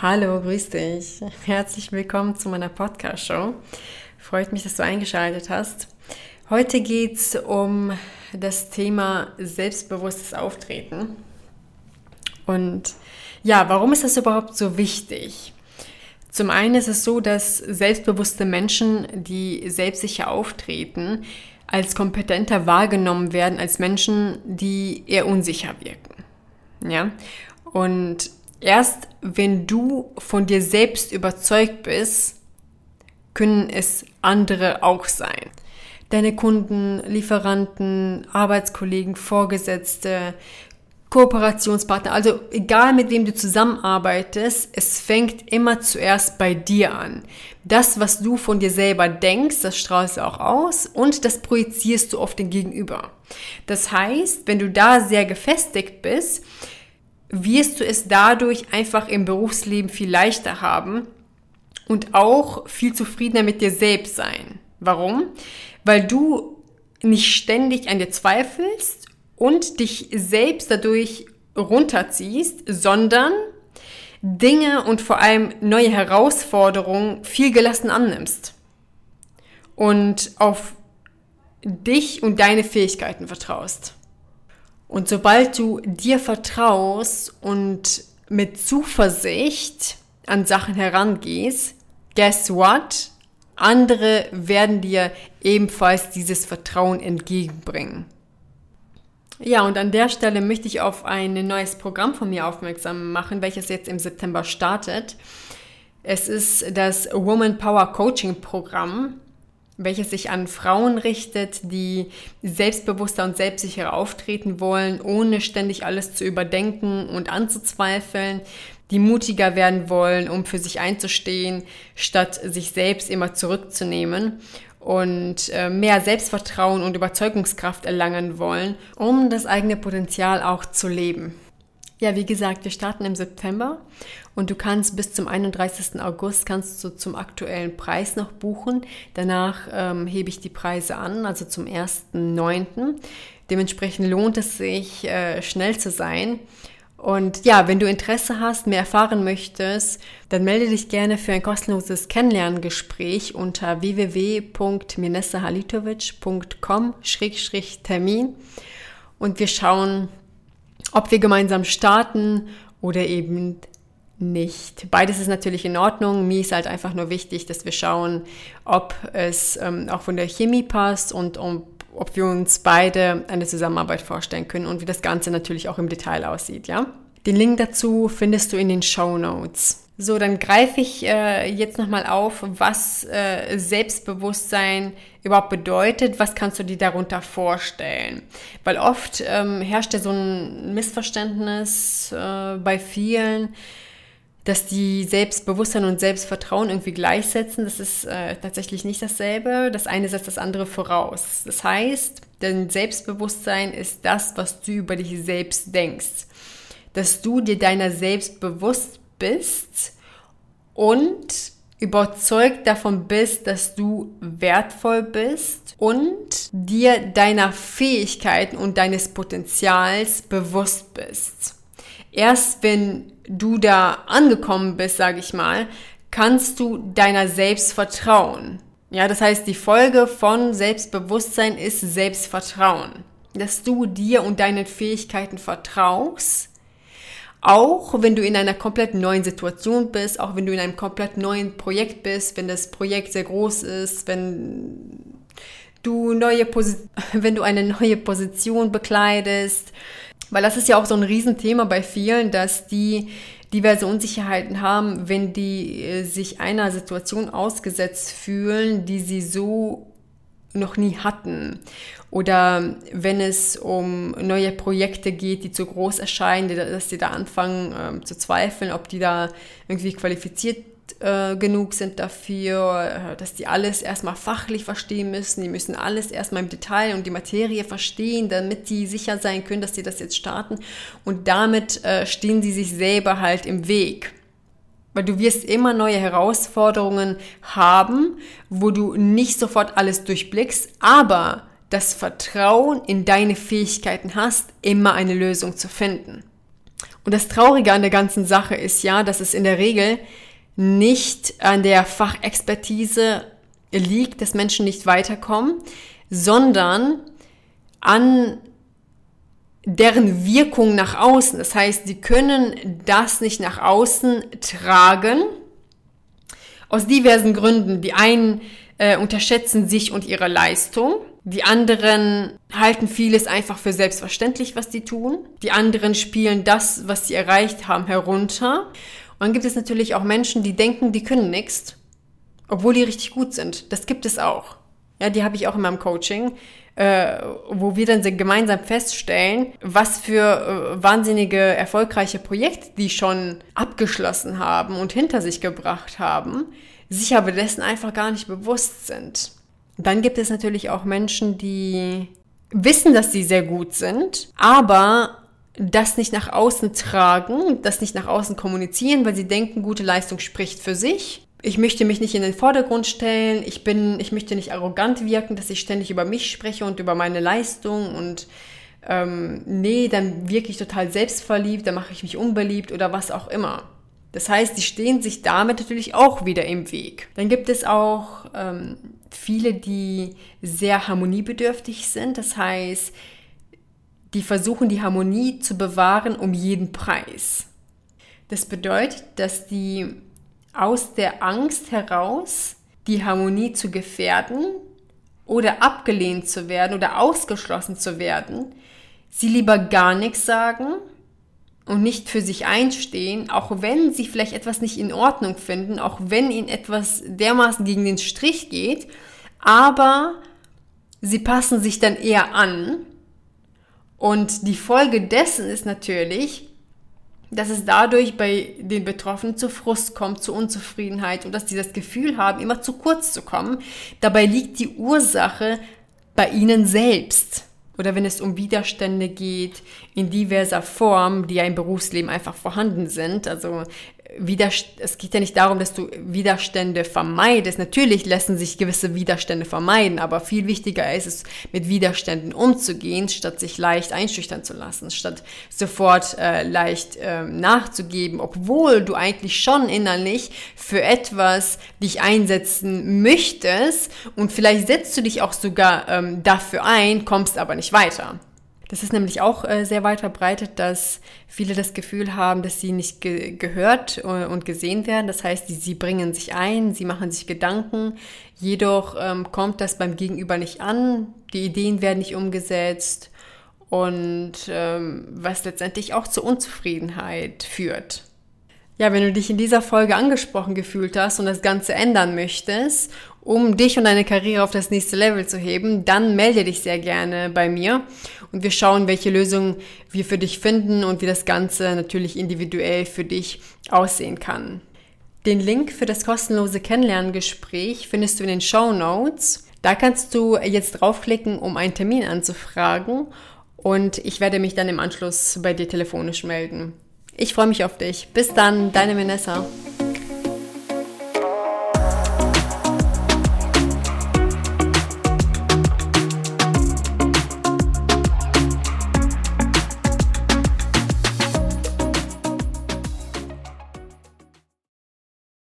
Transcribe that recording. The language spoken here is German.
Hallo, grüß dich. Herzlich willkommen zu meiner Podcast-Show. Freut mich, dass du eingeschaltet hast. Heute geht es um das Thema selbstbewusstes Auftreten. Und ja, warum ist das überhaupt so wichtig? Zum einen ist es so, dass selbstbewusste Menschen, die selbstsicher auftreten, als kompetenter wahrgenommen werden als Menschen, die eher unsicher wirken. Ja? Und Erst wenn du von dir selbst überzeugt bist, können es andere auch sein. Deine Kunden, Lieferanten, Arbeitskollegen, Vorgesetzte, Kooperationspartner, also egal mit wem du zusammenarbeitest, es fängt immer zuerst bei dir an. Das, was du von dir selber denkst, das strahlst du auch aus und das projizierst du auf den Gegenüber. Das heißt, wenn du da sehr gefestigt bist, wirst du es dadurch einfach im Berufsleben viel leichter haben und auch viel zufriedener mit dir selbst sein. Warum? Weil du nicht ständig an dir zweifelst und dich selbst dadurch runterziehst, sondern Dinge und vor allem neue Herausforderungen viel gelassen annimmst und auf dich und deine Fähigkeiten vertraust. Und sobald du dir vertraust und mit Zuversicht an Sachen herangehst, guess what? Andere werden dir ebenfalls dieses Vertrauen entgegenbringen. Ja, und an der Stelle möchte ich auf ein neues Programm von mir aufmerksam machen, welches jetzt im September startet. Es ist das Woman Power Coaching Programm welches sich an Frauen richtet, die selbstbewusster und selbstsicherer auftreten wollen, ohne ständig alles zu überdenken und anzuzweifeln, die mutiger werden wollen, um für sich einzustehen, statt sich selbst immer zurückzunehmen und äh, mehr Selbstvertrauen und Überzeugungskraft erlangen wollen, um das eigene Potenzial auch zu leben. Ja, wie gesagt, wir starten im September und du kannst bis zum 31. August kannst du zum aktuellen Preis noch buchen. Danach ähm, hebe ich die Preise an, also zum 1.9. Dementsprechend lohnt es sich, äh, schnell zu sein. Und ja, wenn du Interesse hast, mehr erfahren möchtest, dann melde dich gerne für ein kostenloses Kennenlerngespräch unter www.minesahalitovic.com-termin und wir schauen, ob wir gemeinsam starten oder eben nicht. Beides ist natürlich in Ordnung. Mir ist halt einfach nur wichtig, dass wir schauen, ob es ähm, auch von der Chemie passt und um, ob wir uns beide eine Zusammenarbeit vorstellen können und wie das Ganze natürlich auch im Detail aussieht, ja? Den Link dazu findest du in den Show Notes. So, dann greife ich äh, jetzt nochmal auf, was äh, Selbstbewusstsein überhaupt bedeutet. Was kannst du dir darunter vorstellen? Weil oft ähm, herrscht ja so ein Missverständnis äh, bei vielen, dass die Selbstbewusstsein und Selbstvertrauen irgendwie gleichsetzen. Das ist äh, tatsächlich nicht dasselbe. Das eine setzt das andere voraus. Das heißt, dein Selbstbewusstsein ist das, was du über dich selbst denkst. Dass du dir deiner selbst bewusst bist und überzeugt davon bist, dass du wertvoll bist und dir deiner Fähigkeiten und deines Potenzials bewusst bist. Erst wenn du da angekommen bist, sage ich mal, kannst du deiner selbst vertrauen. Ja, das heißt, die Folge von Selbstbewusstsein ist Selbstvertrauen. Dass du dir und deinen Fähigkeiten vertraust, auch wenn du in einer komplett neuen Situation bist, auch wenn du in einem komplett neuen Projekt bist, wenn das Projekt sehr groß ist, wenn du neue Posi wenn du eine neue Position bekleidest, weil das ist ja auch so ein Riesenthema bei vielen, dass die diverse Unsicherheiten haben, wenn die äh, sich einer Situation ausgesetzt fühlen, die sie so noch nie hatten. Oder wenn es um neue Projekte geht, die zu groß erscheinen, dass sie da anfangen äh, zu zweifeln, ob die da irgendwie qualifiziert äh, genug sind dafür, äh, dass die alles erstmal fachlich verstehen müssen. Die müssen alles erstmal im Detail und die Materie verstehen, damit die sicher sein können, dass sie das jetzt starten. Und damit äh, stehen sie sich selber halt im Weg. Weil du wirst immer neue Herausforderungen haben, wo du nicht sofort alles durchblickst, aber das Vertrauen in deine Fähigkeiten hast, immer eine Lösung zu finden. Und das Traurige an der ganzen Sache ist ja, dass es in der Regel nicht an der Fachexpertise liegt, dass Menschen nicht weiterkommen, sondern an deren Wirkung nach außen. Das heißt, sie können das nicht nach außen tragen. Aus diversen Gründen. Die einen äh, unterschätzen sich und ihre Leistung. Die anderen halten vieles einfach für selbstverständlich, was sie tun. Die anderen spielen das, was sie erreicht haben, herunter. Und dann gibt es natürlich auch Menschen, die denken, die können nichts, obwohl die richtig gut sind. Das gibt es auch. Ja, die habe ich auch in meinem Coaching, äh, wo wir dann gemeinsam feststellen, was für äh, wahnsinnige erfolgreiche Projekte die schon abgeschlossen haben und hinter sich gebracht haben, sich aber dessen einfach gar nicht bewusst sind. Dann gibt es natürlich auch Menschen, die wissen, dass sie sehr gut sind, aber das nicht nach außen tragen, das nicht nach außen kommunizieren, weil sie denken, gute Leistung spricht für sich. Ich möchte mich nicht in den Vordergrund stellen, ich bin, ich möchte nicht arrogant wirken, dass ich ständig über mich spreche und über meine Leistung und ähm, nee, dann wirke ich total selbstverliebt, dann mache ich mich unbeliebt oder was auch immer. Das heißt, die stehen sich damit natürlich auch wieder im Weg. Dann gibt es auch ähm, viele, die sehr harmoniebedürftig sind. Das heißt, die versuchen die Harmonie zu bewahren um jeden Preis. Das bedeutet, dass die aus der Angst heraus, die Harmonie zu gefährden oder abgelehnt zu werden oder ausgeschlossen zu werden, sie lieber gar nichts sagen und nicht für sich einstehen, auch wenn sie vielleicht etwas nicht in Ordnung finden, auch wenn ihnen etwas dermaßen gegen den Strich geht, aber sie passen sich dann eher an. Und die Folge dessen ist natürlich, dass es dadurch bei den Betroffenen zu Frust kommt, zu Unzufriedenheit und dass sie das Gefühl haben, immer zu kurz zu kommen. Dabei liegt die Ursache bei ihnen selbst. Oder wenn es um Widerstände geht in diverser Form, die ja im Berufsleben einfach vorhanden sind. Also Widerst es geht ja nicht darum, dass du Widerstände vermeidest. Natürlich lassen sich gewisse Widerstände vermeiden, aber viel wichtiger ist es, mit Widerständen umzugehen, statt sich leicht einschüchtern zu lassen, statt sofort äh, leicht äh, nachzugeben, obwohl du eigentlich schon innerlich für etwas dich einsetzen möchtest und vielleicht setzt du dich auch sogar ähm, dafür ein, kommst aber nicht weiter. Das ist nämlich auch äh, sehr weit verbreitet, dass viele das Gefühl haben, dass sie nicht ge gehört äh, und gesehen werden. Das heißt, sie bringen sich ein, sie machen sich Gedanken, jedoch ähm, kommt das beim Gegenüber nicht an, die Ideen werden nicht umgesetzt und ähm, was letztendlich auch zur Unzufriedenheit führt. Ja, wenn du dich in dieser Folge angesprochen gefühlt hast und das Ganze ändern möchtest, um dich und deine Karriere auf das nächste Level zu heben, dann melde dich sehr gerne bei mir und wir schauen, welche Lösungen wir für dich finden und wie das Ganze natürlich individuell für dich aussehen kann. Den Link für das kostenlose Kennenlerngespräch findest du in den Show Notes. Da kannst du jetzt draufklicken, um einen Termin anzufragen und ich werde mich dann im Anschluss bei dir telefonisch melden. Ich freue mich auf dich. Bis dann, deine Vanessa.